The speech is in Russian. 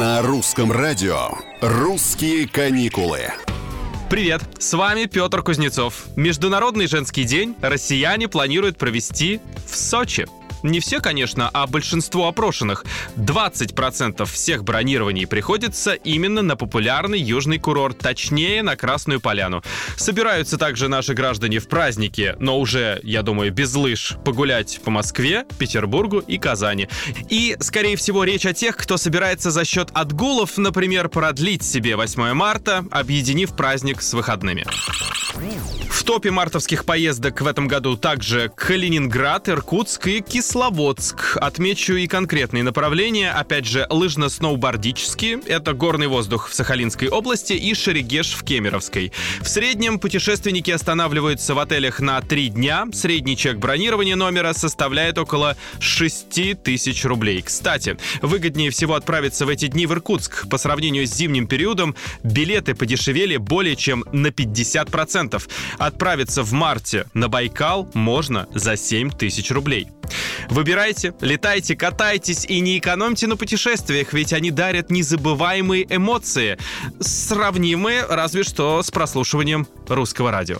На русском радио «Русские каникулы». Привет, с вами Петр Кузнецов. Международный женский день россияне планируют провести в Сочи. Не все, конечно, а большинство опрошенных. 20% всех бронирований приходится именно на популярный южный курорт, точнее на Красную Поляну. Собираются также наши граждане в праздники, но уже, я думаю, без лыж, погулять по Москве, Петербургу и Казани. И, скорее всего, речь о тех, кто собирается за счет отгулов, например, продлить себе 8 марта, объединив праздник с выходными. В топе мартовских поездок в этом году также Калининград, Иркутск и Кисловодск. Отмечу и конкретные направления. Опять же, лыжно-сноубордические. Это горный воздух в Сахалинской области и Шерегеш в Кемеровской. В среднем путешественники останавливаются в отелях на три дня. Средний чек бронирования номера составляет около 6 тысяч рублей. Кстати, выгоднее всего отправиться в эти дни в Иркутск. По сравнению с зимним периодом билеты подешевели более чем на 50%. Отправиться в марте на Байкал можно за 7 тысяч рублей. Выбирайте, летайте, катайтесь и не экономьте на путешествиях, ведь они дарят незабываемые эмоции, сравнимые разве что с прослушиванием русского радио.